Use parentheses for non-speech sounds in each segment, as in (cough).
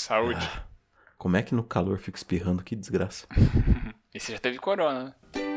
Saúde. Como é que no calor fica espirrando? Que desgraça. (laughs) e você já teve corona, né?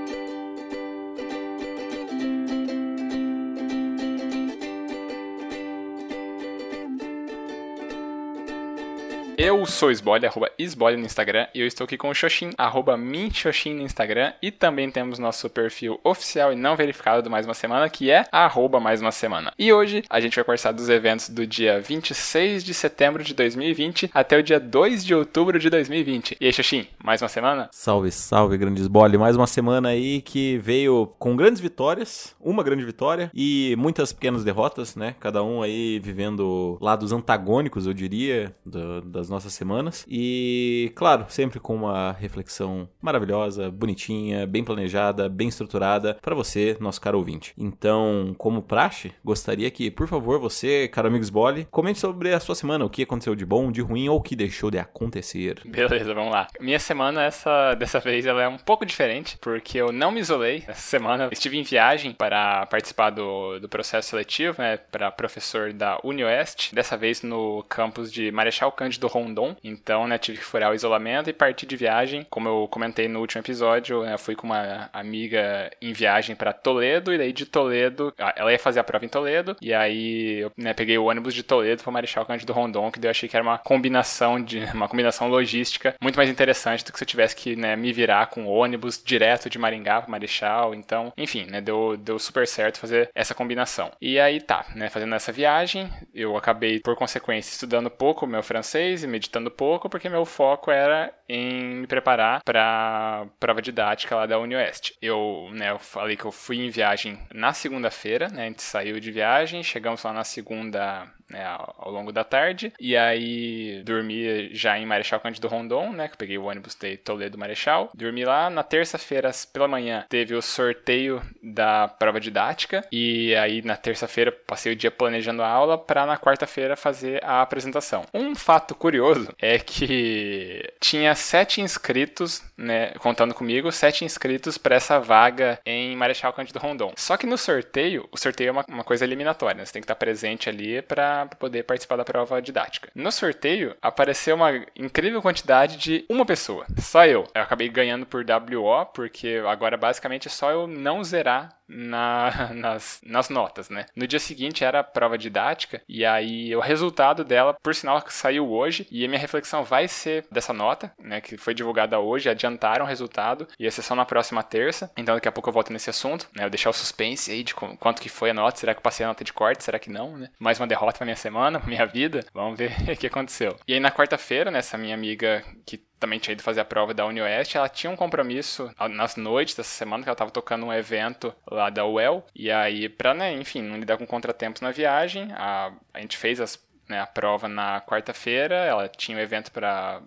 Eu sou Sbole, arroba Sbole no Instagram, e eu estou aqui com o Xoxin, arroba Minxoxin no Instagram, e também temos nosso perfil oficial e não verificado do Mais Uma Semana, que é arroba Mais Uma Semana. E hoje a gente vai conversar dos eventos do dia 26 de setembro de 2020 até o dia 2 de outubro de 2020. E aí, Xoxin, mais uma semana? Salve, salve, grande Sbole. Mais uma semana aí que veio com grandes vitórias, uma grande vitória e muitas pequenas derrotas, né? Cada um aí vivendo lados antagônicos, eu diria, do, das nossas semanas. E, claro, sempre com uma reflexão maravilhosa, bonitinha, bem planejada, bem estruturada para você, nosso caro ouvinte. Então, como praxe, gostaria que, por favor, você, caro amigo Sbole, comente sobre a sua semana, o que aconteceu de bom, de ruim ou o que deixou de acontecer. Beleza, vamos lá. Minha semana, essa, dessa vez, ela é um pouco diferente, porque eu não me isolei. Essa semana estive em viagem para participar do, do processo seletivo, né, para professor da UniOeste, dessa vez no campus de Marechal Cândido Rondon. Então, né, tive que furar o isolamento e partir de viagem. Como eu comentei no último episódio, né, fui com uma amiga em viagem para Toledo e daí de Toledo, ela ia fazer a prova em Toledo e aí eu né, peguei o ônibus de Toledo para Marechal Cândido Rondon, que eu achei que era uma combinação de (laughs) uma combinação logística muito mais interessante do que se eu tivesse que né, me virar com ônibus direto de Maringá para Marechal. Então, enfim, né, deu, deu super certo fazer essa combinação. E aí tá, né, fazendo essa viagem, eu acabei por consequência estudando pouco meu francês e meditando pouco, porque meu foco era em me preparar para prova didática lá da UniOeste. Eu, né, eu falei que eu fui em viagem na segunda-feira, né, a gente saiu de viagem, chegamos lá na segunda né, ao longo da tarde. E aí dormi já em Marechal Cândido Rondon, né? Que eu peguei o ônibus de Toledo Marechal. Dormi lá. Na terça-feira, pela manhã, teve o sorteio da prova didática. E aí na terça-feira passei o dia planejando a aula para na quarta-feira fazer a apresentação. Um fato curioso é que tinha sete inscritos, né? Contando comigo, sete inscritos para essa vaga em Marechal Cândido Rondon. Só que no sorteio, o sorteio é uma, uma coisa eliminatória, né? Você tem que estar presente ali para poder participar da prova didática. No sorteio, apareceu uma incrível quantidade de uma pessoa, só eu. Eu acabei ganhando por WO, porque agora basicamente é só eu não zerar na, (laughs) nas, nas notas, né? No dia seguinte era a prova didática, e aí o resultado dela, por sinal, saiu hoje, e a minha reflexão vai ser dessa nota, né? Que foi divulgada hoje, adiantaram o resultado, e a sessão na próxima terça, então daqui a pouco eu volto nesse assunto, né? Eu deixar o suspense aí de quanto que foi a nota, será que eu passei a nota de corte, será que não, né? Mais uma derrota na minha semana, (laughs) minha vida, vamos ver (laughs) o que aconteceu. E aí na quarta-feira, né, essa minha amiga que também tinha ido fazer a prova da UniOeste, ela tinha um compromisso nas noites dessa semana que ela estava tocando um evento lá da UEL, e aí para, né, enfim, não lidar com contratempos na viagem, a, a gente fez as né, a prova na quarta-feira, ela tinha um evento para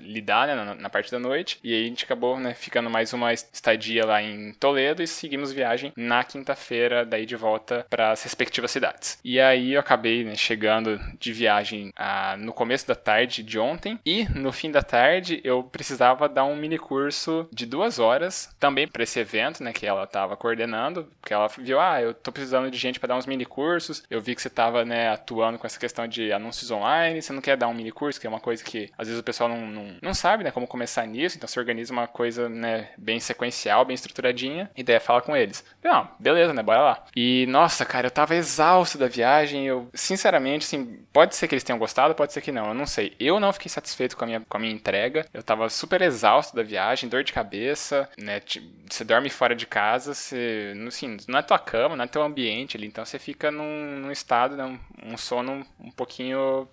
lidar né, na, na, parte da noite, e aí a gente acabou né, ficando mais uma estadia lá em Toledo e seguimos viagem na quinta-feira, daí de volta para as respectivas cidades. E aí eu acabei né, chegando de viagem ah, no começo da tarde de ontem, e no fim da tarde eu precisava dar um mini curso de duas horas, também para esse evento, né, que ela estava coordenando, porque ela viu, ah, eu tô precisando de gente para dar uns mini cursos, eu vi que você estava né, atuando com essa questão de anúncios online, você não quer dar um mini curso, que é uma coisa que às vezes o pessoal não, não, não sabe, né, como começar nisso, então você organiza uma coisa, né, bem sequencial, bem estruturadinha, e daí fala com eles. Não, beleza, né, bora lá. E, nossa, cara, eu tava exausto da viagem, eu, sinceramente, assim, pode ser que eles tenham gostado, pode ser que não, eu não sei. Eu não fiquei satisfeito com a minha, com a minha entrega, eu tava super exausto da viagem, dor de cabeça, né, você dorme fora de casa, você, assim, não é tua cama, não é teu ambiente ali, então você fica num, num estado, né, um, um sono um pouquinho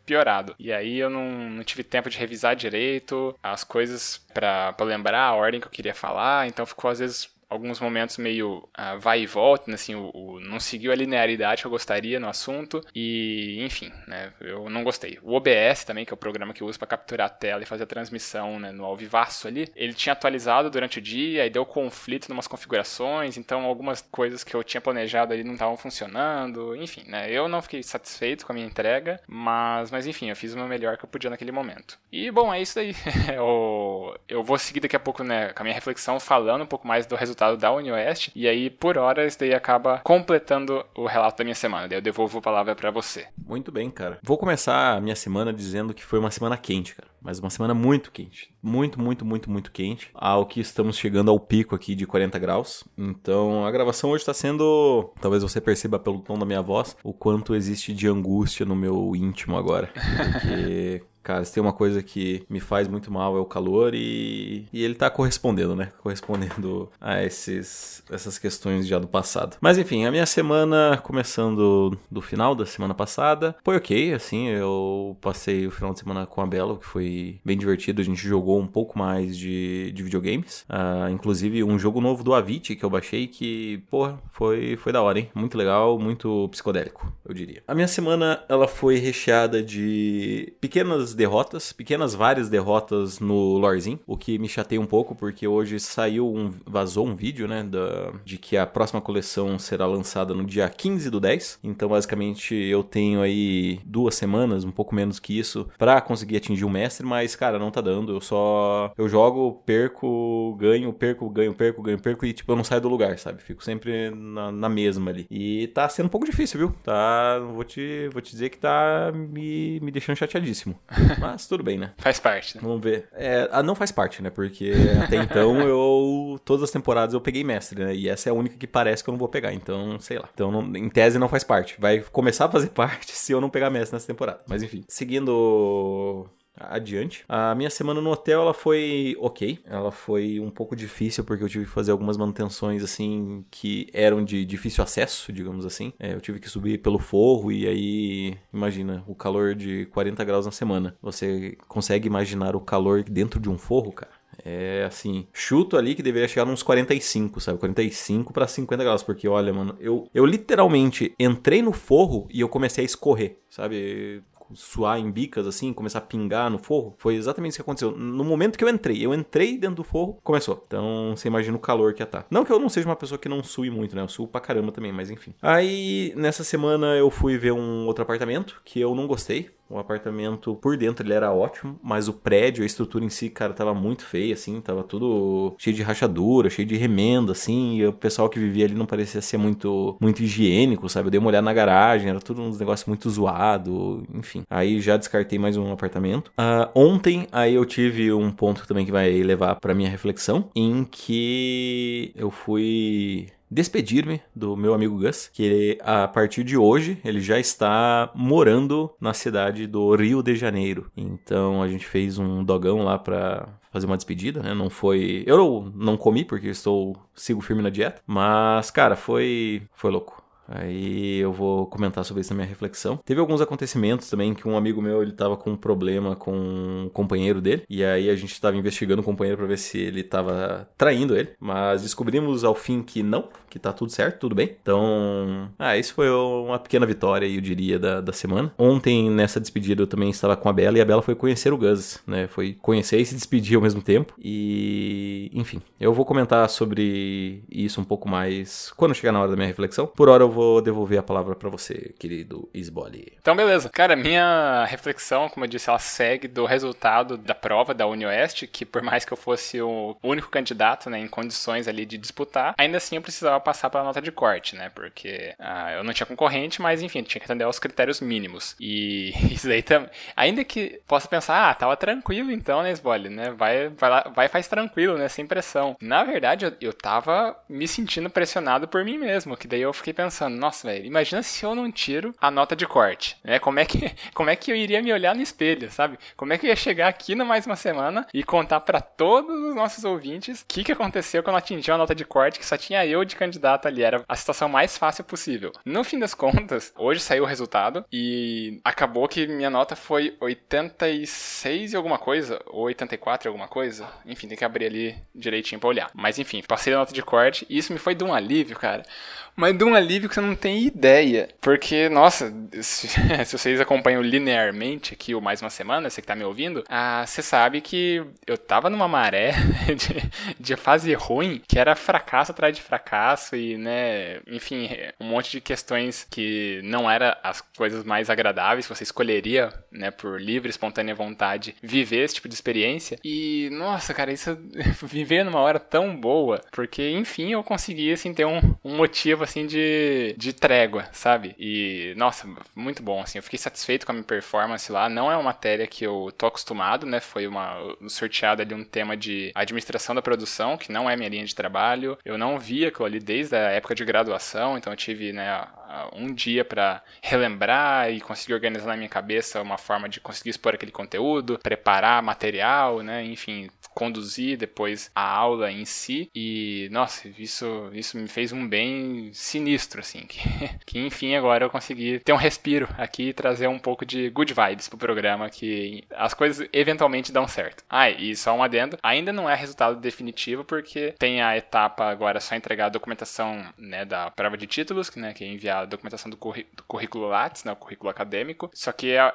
piorado. E aí eu não, não tive tempo de revisar direito as coisas para lembrar a ordem que eu queria falar, então ficou às vezes alguns momentos meio uh, vai e volta, né, assim, o, o, não seguiu a linearidade que eu gostaria no assunto e, enfim, né, eu não gostei. O OBS também, que é o programa que eu uso para capturar a tela e fazer a transmissão né, no alvivaço ali, ele tinha atualizado durante o dia e deu conflito em umas configurações, então algumas coisas que eu tinha planejado ali não estavam funcionando, enfim, né, eu não fiquei satisfeito com a minha entrega, mas, mas enfim, eu fiz o meu melhor que eu podia naquele momento. E, bom, é isso aí. (laughs) eu, eu vou seguir daqui a pouco, né, com a minha reflexão falando um pouco mais do resultado resultado da UniOeste, e aí por hora isso daí acaba completando o relato da minha semana. Daí eu devolvo a palavra para você. Muito bem, cara. Vou começar a minha semana dizendo que foi uma semana quente, cara. Mas uma semana muito quente. Muito, muito, muito, muito quente. Ao que estamos chegando ao pico aqui de 40 graus. Então a gravação hoje está sendo. Talvez você perceba pelo tom da minha voz o quanto existe de angústia no meu íntimo agora. (laughs) Porque Cara, se tem uma coisa que me faz muito mal é o calor e, e ele tá correspondendo, né? Correspondendo a esses, essas questões já do passado. Mas enfim, a minha semana, começando do final da semana passada, foi ok, assim, eu passei o final de semana com a Bela, que foi bem divertido, a gente jogou um pouco mais de, de videogames, uh, inclusive um jogo novo do Avicii que eu baixei que, porra, foi, foi da hora, hein? Muito legal, muito psicodélico, eu diria. A minha semana, ela foi recheada de pequenas derrotas, pequenas várias derrotas no Lorzinho, o que me chateia um pouco porque hoje saiu um vazou um vídeo, né, da, de que a próxima coleção será lançada no dia 15 do 10. Então, basicamente, eu tenho aí duas semanas, um pouco menos que isso, para conseguir atingir o mestre, mas cara, não tá dando. Eu só eu jogo, perco, ganho, perco, ganho, perco, ganho, perco e tipo eu não saio do lugar, sabe? Fico sempre na, na mesma ali. E tá sendo um pouco difícil, viu? Tá, vou te vou te dizer que tá me, me deixando chateadíssimo. (laughs) Mas tudo bem, né? Faz parte, né? Vamos ver. É, não faz parte, né? Porque até então (laughs) eu. Todas as temporadas eu peguei mestre, né? E essa é a única que parece que eu não vou pegar. Então, sei lá. Então, não, em tese não faz parte. Vai começar a fazer (laughs) parte se eu não pegar mestre nessa temporada. Mas enfim. Seguindo adiante. A minha semana no hotel ela foi ok. Ela foi um pouco difícil porque eu tive que fazer algumas manutenções assim que eram de difícil acesso, digamos assim. É, eu tive que subir pelo forro e aí, imagina, o calor de 40 graus na semana. Você consegue imaginar o calor dentro de um forro, cara? É assim, chuto ali que deveria chegar uns 45, sabe? 45 para 50 graus, porque olha, mano, eu, eu literalmente entrei no forro e eu comecei a escorrer, sabe? Suar em bicas, assim, começar a pingar no forro. Foi exatamente isso que aconteceu. No momento que eu entrei, eu entrei dentro do forro, começou. Então, você imagina o calor que ia. Tá. Não que eu não seja uma pessoa que não sue muito, né? Eu suo pra caramba também, mas enfim. Aí, nessa semana, eu fui ver um outro apartamento que eu não gostei. O apartamento por dentro ele era ótimo, mas o prédio, a estrutura em si, cara, tava muito feia, assim, tava tudo cheio de rachadura, cheio de remenda, assim, e o pessoal que vivia ali não parecia ser muito, muito higiênico, sabe? Eu dei uma olhada na garagem, era tudo uns negócios muito zoado, enfim. Aí já descartei mais um apartamento. Uh, ontem, aí eu tive um ponto também que vai levar para minha reflexão, em que eu fui despedir-me do meu amigo Gus, que a partir de hoje ele já está morando na cidade do Rio de Janeiro. Então a gente fez um dogão lá para fazer uma despedida, né? Não foi, eu não comi porque estou sigo firme na dieta, mas cara, foi foi louco. Aí eu vou comentar sobre isso na minha reflexão. Teve alguns acontecimentos também que um amigo meu ele tava com um problema com um companheiro dele. E aí a gente estava investigando o companheiro para ver se ele tava traindo ele. Mas descobrimos ao fim que não, que tá tudo certo, tudo bem. Então, ah, isso foi uma pequena vitória, eu diria, da, da semana. Ontem, nessa despedida, eu também estava com a Bela e a Bela foi conhecer o Gus, né? Foi conhecer e se despedir ao mesmo tempo. E, enfim, eu vou comentar sobre isso um pouco mais quando chegar na hora da minha reflexão. Por hora eu vou vou devolver a palavra para você, querido Isboli. Então, beleza. Cara, minha reflexão, como eu disse, ela segue do resultado da prova da UniOeste, que por mais que eu fosse o único candidato, né, em condições ali de disputar, ainda assim eu precisava passar pela nota de corte, né, porque ah, eu não tinha concorrente, mas enfim, tinha que atender aos critérios mínimos. E (laughs) isso daí também, ainda que possa pensar, ah, tava tranquilo então, né, Isboli, né, vai, vai lá, vai faz tranquilo, né, sem pressão. Na verdade, eu, eu tava me sentindo pressionado por mim mesmo, que daí eu fiquei pensando, pensando, nossa, velho, imagina se eu não tiro a nota de corte, né? Como é que, (laughs) como é que eu iria me olhar no espelho, sabe? Como é que eu ia chegar aqui na mais uma semana e contar para todos os nossos ouvintes o que, que aconteceu quando eu atingi a nota de corte que só tinha eu de candidato ali, era a situação mais fácil possível. No fim das (laughs) contas, hoje saiu o resultado e acabou que minha nota foi 86 e alguma coisa, ou 84 e alguma coisa. Enfim, tem que abrir ali direitinho pra olhar. Mas enfim, passei a nota de corte e isso me foi de um alívio, cara. Mas de um alívio que você não tem ideia. Porque, nossa, se, (laughs) se vocês acompanham linearmente aqui o Mais Uma Semana, você que tá me ouvindo, ah, você sabe que eu tava numa maré (laughs) de, de fase ruim, que era fracasso atrás de fracasso e, né, enfim, um monte de questões que não era as coisas mais agradáveis que você escolheria, né, por livre, espontânea vontade, viver esse tipo de experiência. E, nossa, cara, isso (laughs) viver numa hora tão boa, porque, enfim, eu consegui, assim, ter um, um motivo, assim, de, de trégua, sabe? E, nossa, muito bom, assim, eu fiquei satisfeito com a minha performance lá. Não é uma matéria que eu tô acostumado, né? Foi uma sorteada ali um tema de administração da produção, que não é minha linha de trabalho. Eu não via aquilo ali desde a época de graduação, então eu tive, né, um dia para relembrar e conseguir organizar na minha cabeça uma forma de conseguir expor aquele conteúdo, preparar material, né? Enfim, conduzir depois a aula em si. E, nossa, isso, isso me fez um bem sinistro, assim. Que, (laughs) que enfim, agora eu consegui ter um respiro aqui e trazer um pouco de good vibes pro programa, que as coisas eventualmente dão certo. Ah, e só um adendo, ainda não é resultado definitivo, porque tem a etapa agora só entregar a documentação né, da prova de títulos, né, que é enviar a documentação do, do currículo Lattes, né, o currículo acadêmico, só que a,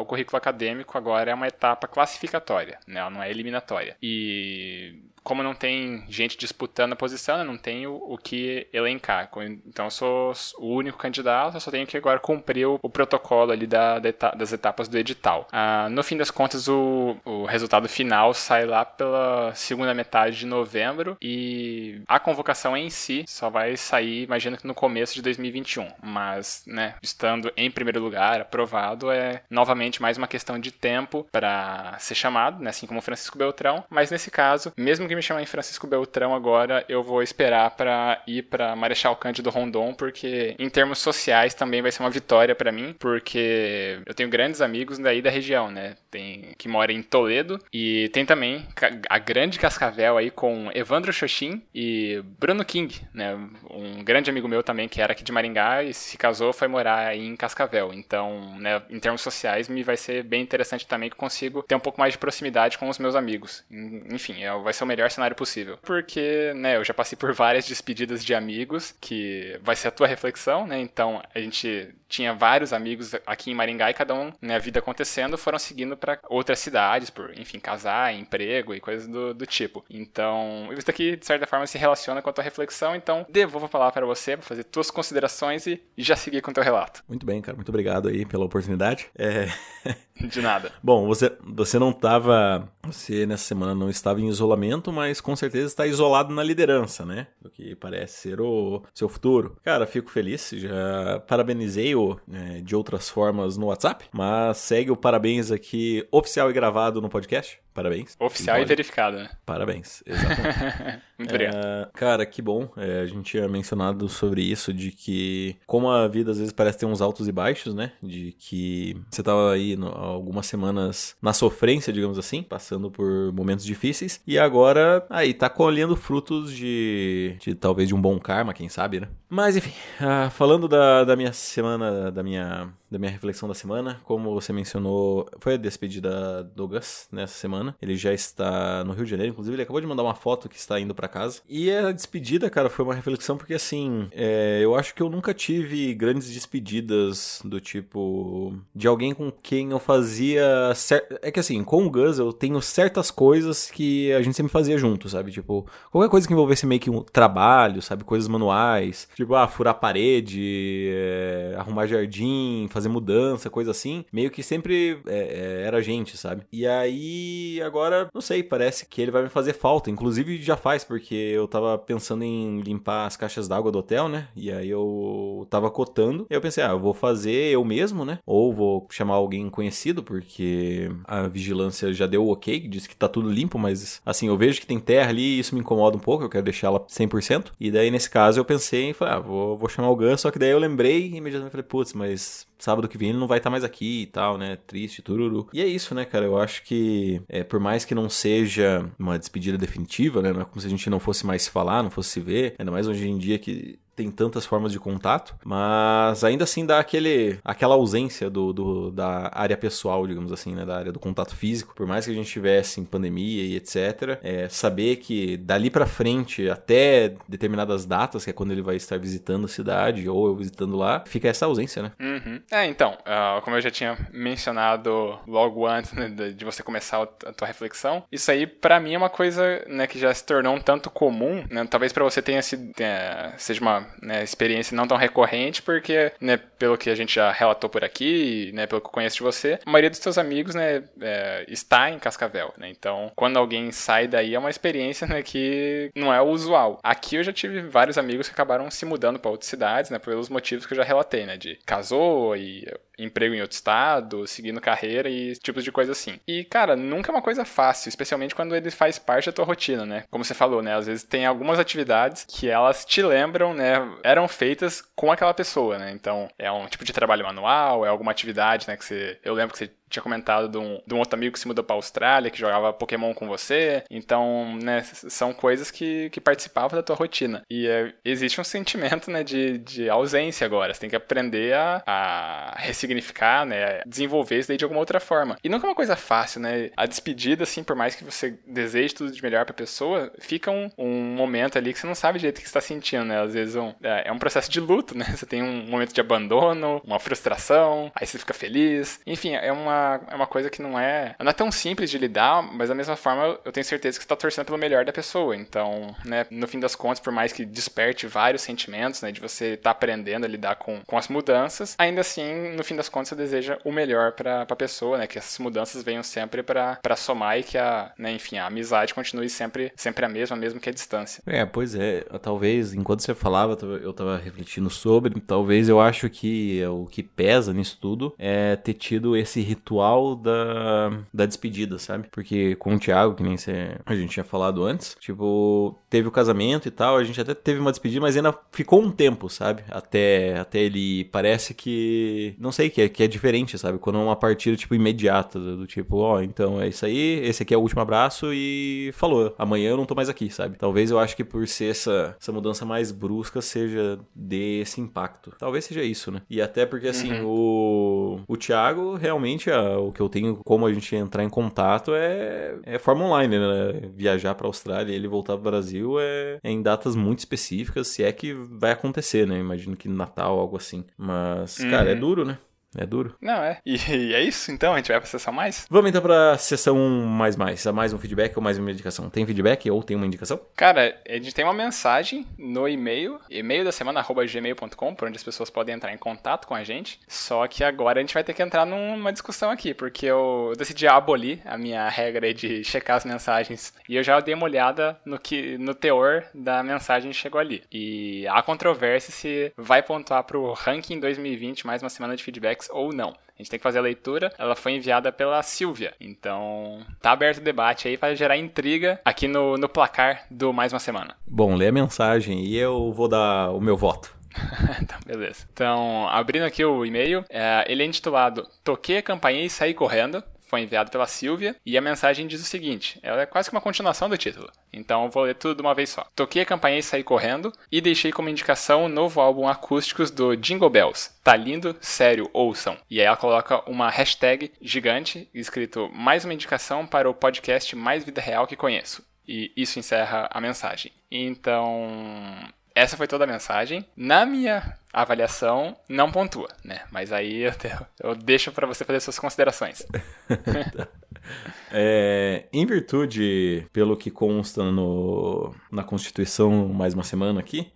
o currículo acadêmico agora é uma etapa classificatória, né, ela não é eliminatória. E como não tem gente disputando a posição, eu não tenho o que elencar. Então eu sou o único candidato, eu só tenho que agora cumprir o, o protocolo ali da, das etapas do edital. Ah, no fim das contas, o, o resultado final sai lá pela segunda metade de novembro e a convocação em si só vai sair, imagino que no começo de 2021. Mas, né, estando em primeiro lugar, aprovado, é novamente mais uma questão de tempo para ser chamado, né, assim como Francisco Beltrão. Mas nesse caso, mesmo que me chamar em Francisco Beltrão agora, eu vou esperar para ir para Marechal Cândido Rondon, porque em termos sociais também vai ser uma vitória para mim, porque eu tenho grandes amigos daí da região, né? Tem que mora em Toledo e tem também a grande Cascavel aí com Evandro Xoxin e Bruno King, né? Um grande amigo meu também que era aqui de Maringá e se casou foi morar aí em Cascavel. Então, né, em termos sociais me vai ser bem interessante também que consigo ter um pouco mais de proximidade com os meus amigos. Enfim, é, vai ser o melhor melhor cenário possível. Porque, né, eu já passei por várias despedidas de amigos, que vai ser a tua reflexão, né? Então, a gente tinha vários amigos aqui em Maringá e cada um, né, a vida acontecendo, foram seguindo para outras cidades, por, enfim, casar, emprego e coisas do, do tipo. Então, isso aqui, de certa forma, se relaciona com a tua reflexão, então devolvo a palavra para você, para fazer tuas considerações e, já seguir com o teu relato. Muito bem, cara, muito obrigado aí pela oportunidade. É... (laughs) De nada. Bom, você, você não estava, você nessa semana não estava em isolamento, mas com certeza está isolado na liderança, né? O que parece ser o seu futuro. Cara, fico feliz, já parabenizei o né, de outras formas no WhatsApp, mas segue o parabéns aqui oficial e gravado no podcast. Parabéns. Oficial e verificado, né? Parabéns, exatamente. (laughs) Muito obrigado. É, cara, que bom. É, a gente tinha mencionado sobre isso, de que como a vida às vezes parece ter uns altos e baixos, né? De que você tava aí no, algumas semanas na sofrência, digamos assim, passando por momentos difíceis, e agora aí tá colhendo frutos de, de talvez de um bom karma, quem sabe, né? Mas enfim, uh, falando da, da minha semana, da minha da minha reflexão da semana. Como você mencionou, foi a despedida do Gus nessa semana. Ele já está no Rio de Janeiro, inclusive ele acabou de mandar uma foto que está indo para casa. E a despedida, cara, foi uma reflexão porque assim, é, eu acho que eu nunca tive grandes despedidas do tipo de alguém com quem eu fazia. Cer... É que assim, com o Gus eu tenho certas coisas que a gente sempre fazia junto, sabe? Tipo, qualquer coisa que envolvesse meio que um trabalho, sabe? Coisas manuais, tipo, ah, furar parede, é, arrumar jardim, fazer fazer mudança, coisa assim, meio que sempre é, é, era gente, sabe? E aí, agora, não sei, parece que ele vai me fazer falta. Inclusive, já faz, porque eu tava pensando em limpar as caixas d'água do hotel, né? E aí eu tava cotando. E eu pensei, ah, eu vou fazer eu mesmo, né? Ou vou chamar alguém conhecido, porque a vigilância já deu o ok, disse que tá tudo limpo, mas assim, eu vejo que tem terra ali e isso me incomoda um pouco, eu quero deixar ela 100%. E daí, nesse caso, eu pensei falei, ah, vou, vou chamar o Gun, só que daí eu lembrei e imediatamente falei, putz, mas sábado que vem ele não vai estar tá mais aqui e tal, né? Triste, tururu. E é isso, né, cara? Eu acho que, é, por mais que não seja uma despedida definitiva, né? Não é como se a gente não fosse mais se falar, não fosse se ver. Ainda mais hoje em dia que tem tantas formas de contato, mas ainda assim dá aquele, aquela ausência do, do, da área pessoal, digamos assim, né? Da área do contato físico. Por mais que a gente tivesse em pandemia e etc., é, saber que dali para frente, até determinadas datas, que é quando ele vai estar visitando a cidade ou eu visitando lá, fica essa ausência, né? Uhum. É, então, uh, como eu já tinha mencionado logo antes né, de você começar a tua reflexão, isso aí para mim é uma coisa né, que já se tornou um tanto comum, né? Talvez para você tenha sido, tenha, seja uma né, experiência não tão recorrente, porque, né, pelo que a gente já relatou por aqui, né, pelo que eu conheço de você, a maioria dos seus amigos, né, é, está em Cascavel, né? Então, quando alguém sai daí é uma experiência, né, que não é o usual. Aqui eu já tive vários amigos que acabaram se mudando para outras cidades, né, pelos motivos que eu já relatei, né, de casou e emprego em outro estado, seguindo carreira e tipos de coisa assim. E, cara, nunca é uma coisa fácil, especialmente quando ele faz parte da tua rotina, né? Como você falou, né? Às vezes tem algumas atividades que elas te lembram, né? Eram feitas com aquela pessoa, né? Então, é um tipo de trabalho manual, é alguma atividade, né? Que você. Eu lembro que você tinha comentado de um, de um outro amigo que se mudou pra Austrália, que jogava Pokémon com você. Então, né, são coisas que, que participavam da tua rotina. E é, existe um sentimento, né, de, de ausência agora. Você tem que aprender a, a ressignificar, né, desenvolver isso daí de alguma outra forma. E nunca é uma coisa fácil, né? A despedida, assim, por mais que você deseje tudo de melhor pra pessoa, fica um, um momento ali que você não sabe direito o que você tá sentindo, né? Às vezes um, é, é um processo de luto, né? (laughs) Você tem um momento de abandono, uma frustração, aí você fica feliz. Enfim, é uma é uma coisa que não é, não é tão simples de lidar, mas da mesma forma eu tenho certeza que você tá torcendo pelo melhor da pessoa. Então, né, no fim das contas, por mais que desperte vários sentimentos, né, de você tá aprendendo a lidar com, com as mudanças, ainda assim, no fim das contas, você deseja o melhor para a pessoa, né, que essas mudanças venham sempre para somar e que a, né, enfim, a amizade continue sempre, sempre a mesma, mesmo que a distância. É, pois é, talvez, enquanto você falava, eu tava refletindo sobre, talvez eu acho que o que pesa nisso tudo é ter tido esse ritual ritual da, da despedida, sabe? Porque com o Thiago, que nem você, a gente tinha falado antes, tipo, teve o casamento e tal, a gente até teve uma despedida, mas ainda ficou um tempo, sabe? Até, até ele parece que, não sei, que é, que é diferente, sabe? Quando é uma partida, tipo, imediata, do, do tipo, ó, oh, então é isso aí, esse aqui é o último abraço e falou, amanhã eu não tô mais aqui, sabe? Talvez eu acho que por ser essa, essa mudança mais brusca seja desse impacto. Talvez seja isso, né? E até porque, assim, uhum. o, o Thiago realmente, a, o que eu tenho como a gente entrar em contato é, é forma online, né? Viajar pra Austrália e ele voltar pro Brasil é, é, em datas muito específicas, se é que vai acontecer, né? Imagino que Natal, algo assim. Mas, uhum. cara, é duro, né? É duro. Não, é. E, e, é isso, então? A gente vai pra sessão mais? Vamos então pra sessão mais mais. A mais um feedback ou mais uma indicação? Tem feedback ou tem uma indicação? Cara, a gente tem uma mensagem no e-mail, e-mail da semana, arroba gmail.com, por onde as pessoas podem entrar em contato com a gente. Só que agora a gente vai ter que entrar numa discussão aqui, porque eu decidi abolir a minha regra de checar as mensagens. E eu já dei uma olhada no, que, no teor da mensagem que chegou ali. E há controvérsia se vai pontuar pro ranking 2020 mais uma semana de feedbacks ou não. A gente tem que fazer a leitura. Ela foi enviada pela Silvia. Então, tá aberto o debate aí para gerar intriga aqui no, no placar do Mais Uma Semana. Bom, lê a mensagem e eu vou dar o meu voto. (laughs) tá, beleza. Então, abrindo aqui o e-mail, é, ele é intitulado Toquei a campainha e saí correndo foi enviado pela Silvia e a mensagem diz o seguinte: ela é quase que uma continuação do título. Então eu vou ler tudo de uma vez só. Toquei a campainha e saí correndo e deixei como indicação o novo álbum acústicos do Jingle Bells. Tá lindo, sério, ouçam. E aí ela coloca uma hashtag gigante escrito mais uma indicação para o podcast mais vida real que conheço. E isso encerra a mensagem. Então, essa foi toda a mensagem. Na minha avaliação, não pontua, né? Mas aí eu, (laughs) eu deixo para você fazer suas considerações. (laughs) é, em virtude, pelo que consta no, na Constituição, mais uma semana aqui,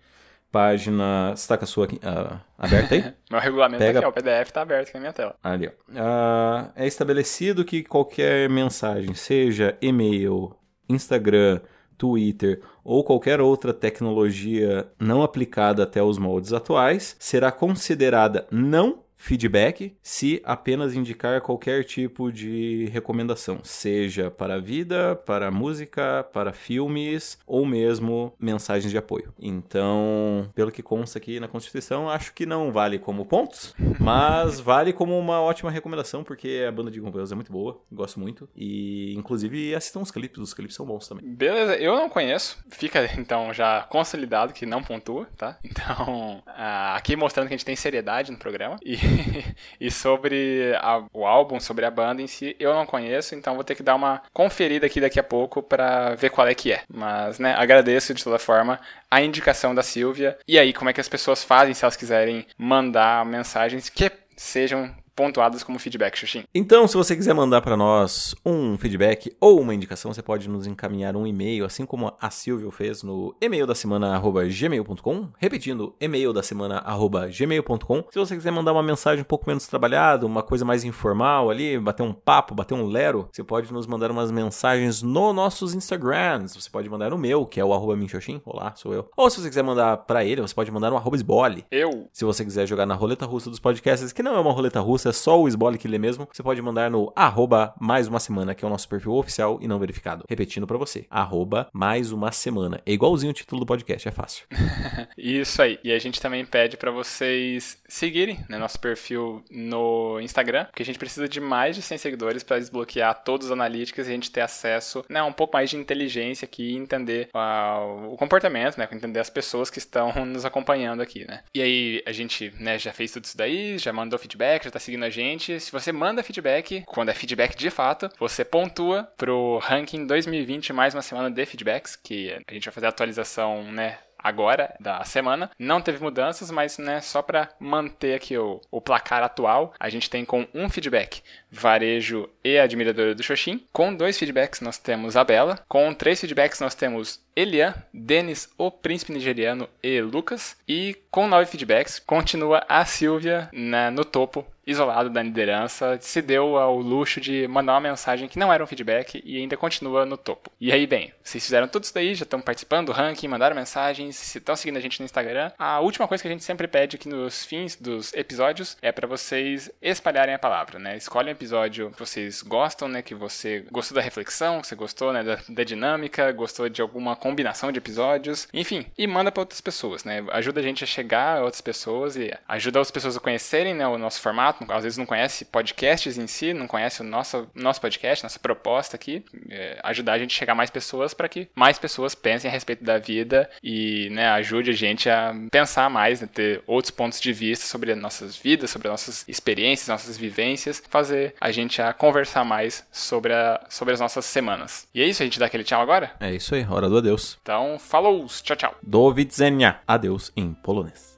página. Você tá com a sua uh, aberta aí? (laughs) Meu regulamento Pega... aqui, ó, o PDF tá aberto aqui na minha tela. Ali, ó. Uh, é estabelecido que qualquer mensagem, seja e-mail, Instagram, Twitter ou qualquer outra tecnologia não aplicada até os moldes atuais será considerada não feedback se apenas indicar qualquer tipo de recomendação, seja para a vida, para a música, para filmes ou mesmo mensagens de apoio. Então, pelo que consta aqui na Constituição, acho que não vale como pontos, (laughs) mas vale como uma ótima recomendação, porque a banda de Gumbells é muito boa, gosto muito. E, inclusive, assistam os clipes, os clipes são bons também. Beleza, eu não conheço, fica então já consolidado que não pontua, tá? Então, (laughs) aqui mostrando que a gente tem seriedade no programa. E, (laughs) e sobre a, o álbum, sobre a banda em si, eu não conheço, então vou ter que dar uma conferida aqui daqui a pouco para ver qual é que é. Mas, né, agradeço de toda forma a indicação da Silvia. E aí, como é que as pessoas fazem se elas quiserem mandar mensagens que sejam pontuadas como feedback, Xuxim. Então, se você quiser mandar para nós um feedback ou uma indicação, você pode nos encaminhar um e-mail, assim como a Silvia fez no e-mail da semana gmail.com, repetindo, e-mail da semana gmail.com. Se você quiser mandar uma mensagem um pouco menos trabalhada, uma coisa mais informal ali, bater um papo, bater um lero, você pode nos mandar umas mensagens no nossos Instagrams. Você pode mandar no meu, que é o arroba minxoxin, olá, sou eu. Ou se você quiser mandar para ele, você pode mandar no arroba esbole. Eu. Se você quiser jogar na roleta russa dos podcasts, que não é uma roleta russa, só o Esbole que lê mesmo, você pode mandar no arroba mais uma semana, que é o nosso perfil oficial e não verificado. Repetindo para você, arroba mais uma semana. É igualzinho o título do podcast, é fácil. (laughs) Isso aí. E a gente também pede para vocês seguirem né, nosso perfil no Instagram, porque a gente precisa de mais de 100 seguidores para desbloquear todos os analíticos e a gente ter acesso né, a um pouco mais de inteligência aqui e entender uh, o comportamento, né, entender as pessoas que estão (laughs) nos acompanhando aqui, né. E aí a gente né, já fez tudo isso daí, já mandou feedback, já tá seguindo a gente. Se você manda feedback, quando é feedback de fato, você pontua pro ranking 2020 mais uma semana de feedbacks, que a gente vai fazer a atualização, né, agora da semana. Não teve mudanças, mas né, só para manter aqui o, o placar atual, a gente tem com um feedback Varejo e Admiradora do Xoxin. Com dois feedbacks nós temos a Bela. Com três feedbacks nós temos Elian, Denis, o Príncipe Nigeriano e Lucas. E com nove feedbacks continua a Silvia né, no topo isolado da liderança, se deu ao luxo de mandar uma mensagem que não era um feedback e ainda continua no topo. E aí, bem, vocês fizeram tudo isso daí, já estão participando do ranking, mandaram mensagens, se estão seguindo a gente no Instagram. A última coisa que a gente sempre pede aqui nos fins dos episódios é para vocês espalharem a palavra, né? Escolhem um episódio que vocês gostam, né? Que você gostou da reflexão, que você gostou, né? Da, da dinâmica, gostou de alguma combinação de episódios, enfim, e manda para outras pessoas, né? Ajuda a gente a chegar a outras pessoas e ajuda as pessoas a conhecerem né, o nosso formato às vezes não conhece podcasts em si, não conhece o nosso, nosso podcast, nossa proposta aqui, é, ajudar a gente a chegar a mais pessoas para que mais pessoas pensem a respeito da vida e né, ajude a gente a pensar mais, né, ter outros pontos de vista sobre as nossas vidas, sobre as nossas experiências, nossas vivências, fazer a gente a conversar mais sobre, a, sobre as nossas semanas. E é isso, a gente dá aquele tchau agora? É isso aí, hora do adeus. Então, falou, tchau, tchau. Do widzenia, adeus em polonês.